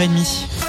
30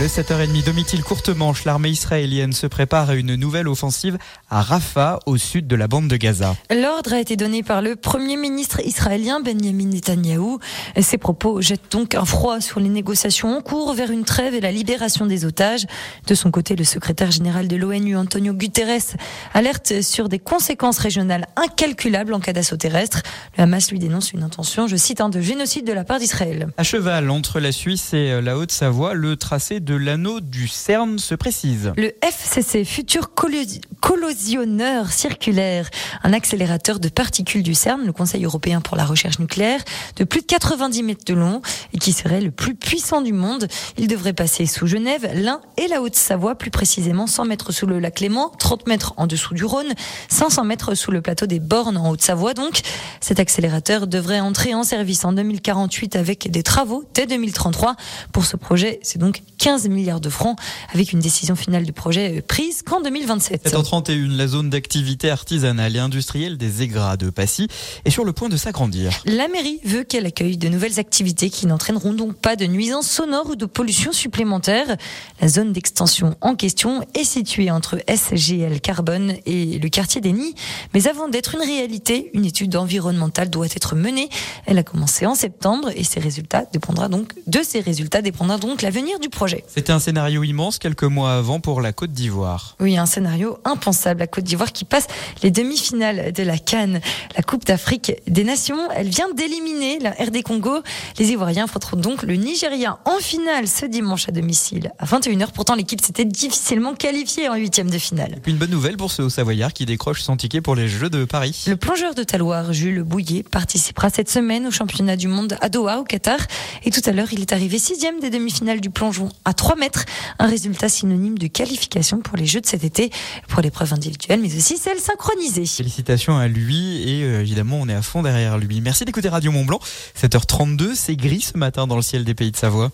le 7h30 Domitil courte manche, l'armée israélienne se prépare à une nouvelle offensive à Rafah, au sud de la bande de Gaza. L'ordre a été donné par le premier ministre israélien Benjamin Netanyahou. Ces propos jettent donc un froid sur les négociations en cours vers une trêve et la libération des otages. De son côté, le secrétaire général de l'ONU, Antonio Guterres, alerte sur des conséquences régionales incalculables en cas d'assaut terrestre. Le Hamas lui dénonce une intention, je cite, un de génocide de la part d'Israël. À cheval entre la Suisse et la Haute-Savoie, le tracé de l'anneau du CERN se précise. Le FCC, futur collisionneur circulaire, un accélérateur de particules du CERN, le Conseil européen pour la recherche nucléaire, de plus de 90 mètres de long et qui serait le plus puissant du monde. Il devrait passer sous Genève, l'Ain et la Haute-Savoie, plus précisément 100 mètres sous le lac Léman, 30 mètres en dessous du Rhône, 500 mètres sous le plateau des Bornes en Haute-Savoie. Donc, cet accélérateur devrait entrer en service en 2048 avec des travaux dès 2033. Pour ce projet, c'est donc 15 milliards de francs, avec une décision finale du projet prise qu'en 2027. 7h31, la zone d'activité artisanale et industrielle des Aigras de Passy est sur le point de s'agrandir. La mairie veut qu'elle accueille de nouvelles activités qui n'entraîneront donc pas de nuisances sonores ou de pollution supplémentaire. La zone d'extension en question est située entre SGL Carbone et le quartier des Nids. Mais avant d'être une réalité, une étude environnementale doit être menée. Elle a commencé en septembre et ses résultats dépendra donc de ses résultats dépendra donc l'avenir du projet. C'était un scénario immense quelques mois avant pour la Côte d'Ivoire. Oui, un scénario impensable. La Côte d'Ivoire qui passe les demi-finales de la Cannes, la Coupe d'Afrique des Nations. Elle vient d'éliminer la RD Congo. Les Ivoiriens affronteront donc le Nigeria en finale ce dimanche à domicile à 21h. Pourtant, l'équipe s'était difficilement qualifiée en huitième de finale. Et puis une bonne nouvelle pour ce Haut-Savoyard qui décroche son ticket pour les Jeux de Paris. Le plongeur de Taloir, Jules Bouillet, participera cette semaine au championnat du monde à Doha, au Qatar. Et tout à l'heure, il est arrivé sixième des demi-finales du plongeon à 3 mètres. Un résultat synonyme de qualification pour les Jeux de cet été, pour l'épreuve individuelle, mais aussi celle synchronisée. Félicitations à lui et euh, évidemment on est à fond derrière lui. Merci d'écouter Radio Mont Blanc. 7h32, c'est gris ce matin dans le ciel des pays de Savoie.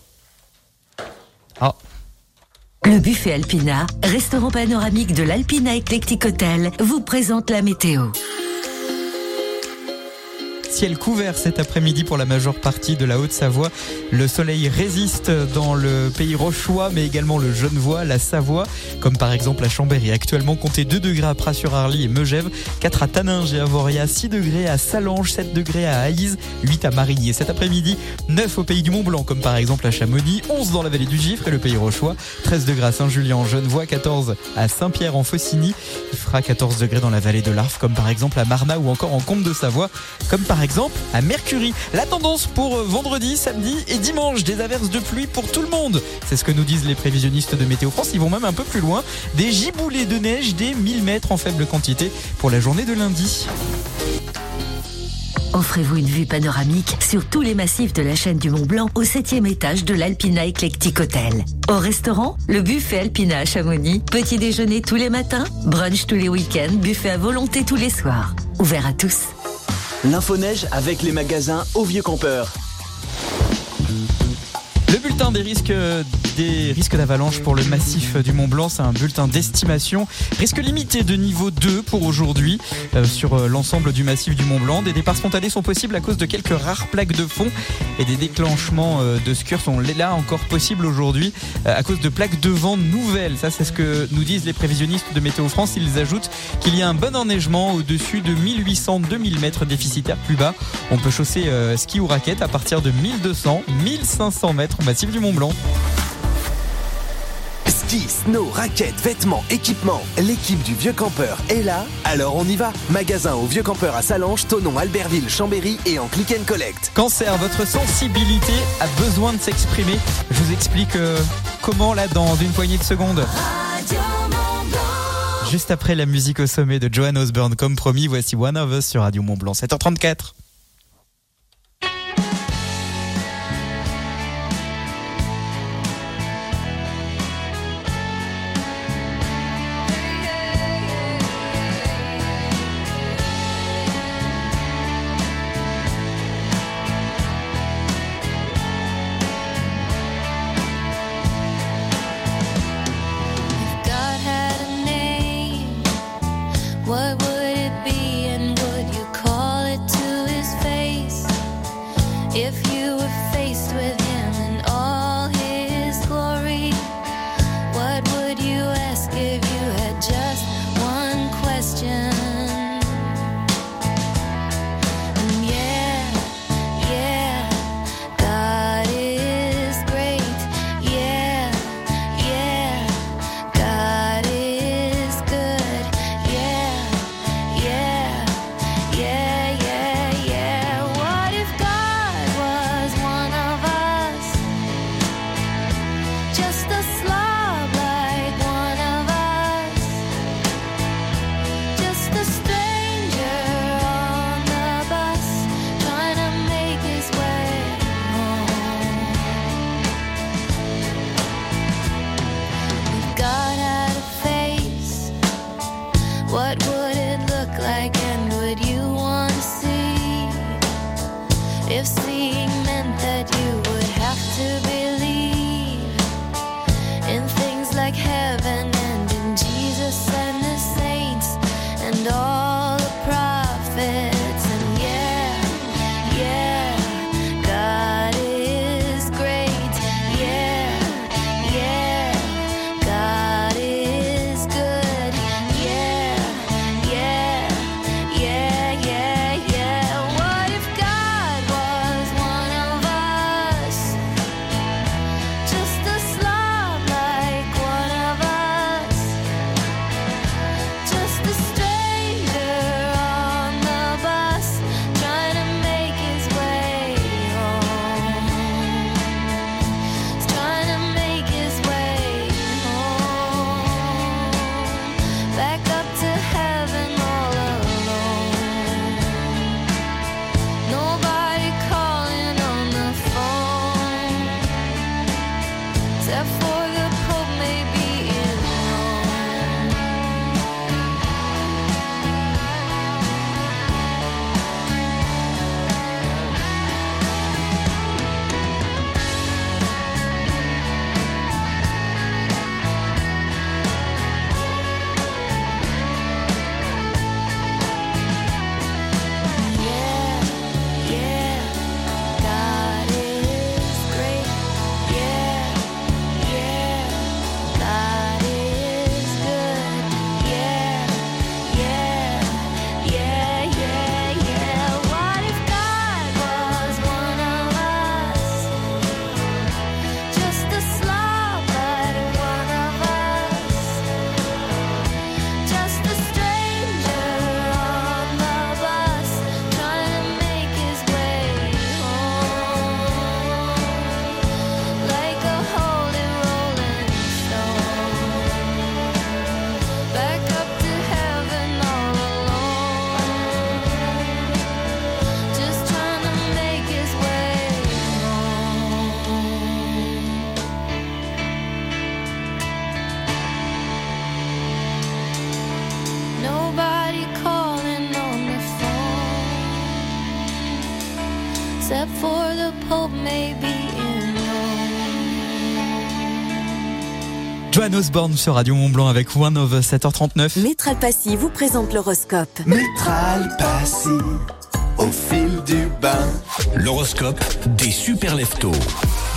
Ah. Le buffet Alpina, restaurant panoramique de l'Alpina Eclectic Hotel, vous présente la météo. Ciel couvert cet après-midi pour la majeure partie de la Haute-Savoie. Le soleil résiste dans le pays rochois, mais également le Genevois, la Savoie, comme par exemple à Chambéry. Actuellement, comptez 2 degrés à Pras-sur-Arly et Megève, 4 à Taninges et Avoria, 6 degrés à Salange, 7 degrés à Aïs, 8 à Marigny. Cet après-midi, 9 au pays du Mont-Blanc, comme par exemple à Chamonix, 11 dans la vallée du Gifre et le pays rochois, 13 degrés à Saint-Julien en Genevois, 14 à Saint-Pierre en Faucigny. Il fera 14 degrés dans la vallée de l'Arve, comme par exemple à Marna ou encore en Comte de Savoie, comme par exemple à Mercury. La tendance pour vendredi, samedi et dimanche, des averses de pluie pour tout le monde. C'est ce que nous disent les prévisionnistes de Météo France. Ils vont même un peu plus loin. Des giboulées de neige, des 1000 mètres en faible quantité pour la journée de lundi. Offrez-vous une vue panoramique sur tous les massifs de la chaîne du Mont Blanc au 7 étage de l'Alpina Eclectic Hotel. Au restaurant, le buffet Alpina à Chamonix. Petit déjeuner tous les matins, brunch tous les week-ends, buffet à volonté tous les soirs. Ouvert à tous. L'info-neige avec les magasins au Vieux Campeur. Le bulletin des risques des risques d'avalanche pour le massif du Mont Blanc, c'est un bulletin d'estimation. Risque limité de niveau 2 pour aujourd'hui euh, sur euh, l'ensemble du massif du Mont Blanc. Des départs spontanés sont possibles à cause de quelques rares plaques de fond et des déclenchements euh, de scurs sont là encore possibles aujourd'hui euh, à cause de plaques de vent nouvelles. Ça, c'est ce que nous disent les prévisionnistes de Météo France. Ils ajoutent qu'il y a un bon enneigement au-dessus de 1800-2000 mètres déficitaires plus bas. On peut chausser euh, ski ou raquette à partir de 1200-1500 mètres au massif du Mont Blanc. Ski, snow, raquettes, vêtements, équipements. L'équipe du Vieux Campeur est là, alors on y va. Magasin au Vieux Campeur à Salange, Tonon, Albertville, Chambéry et en click and collect. Cancer, votre sensibilité a besoin de s'exprimer. Je vous explique euh, comment là dans une poignée de secondes. Juste après la musique au sommet de Johan Osborne, comme promis, voici One of Us sur Radio Mont Blanc, 7h34. What Joan Osborne sur Radio Mont Blanc avec One of Us, 7h39. Métral Passy vous présente l'horoscope. Métral Passy, au fil du bain. L'horoscope des super leftos.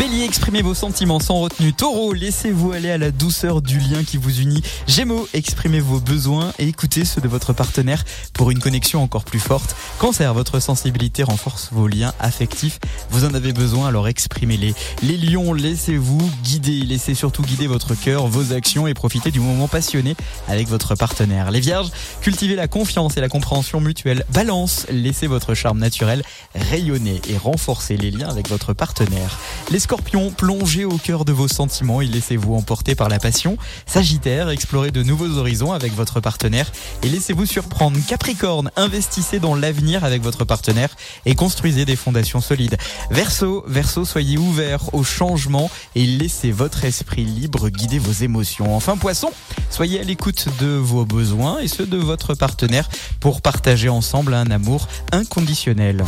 Bélier, exprimez vos sentiments sans retenue. Taureau, laissez-vous aller à la douceur du lien qui vous unit. Gémeaux, exprimez vos besoins et écoutez ceux de votre partenaire pour une connexion encore plus forte. Cancer, votre sensibilité renforce vos liens affectifs. Vous en avez besoin, alors exprimez-les. Les lions, laissez-vous guider. Laissez surtout guider votre cœur, vos actions et profitez du moment passionné avec votre partenaire. Les vierges, cultivez la confiance et la compréhension mutuelle. Balance, laissez votre charme naturel rayonner et renforcer les liens avec votre partenaire. Les scorpions, plongez au cœur de vos sentiments et laissez-vous emporter par la passion. Sagittaire, explorez de nouveaux horizons avec votre partenaire et laissez-vous surprendre. Capricorne, investissez dans l'avenir avec votre partenaire et construisez des fondations solides. Verseau, Verseau, soyez ouvert au changement et laissez votre esprit libre guider vos émotions. Enfin, Poisson, soyez à l'écoute de vos besoins et ceux de votre partenaire pour partager ensemble un amour inconditionnel.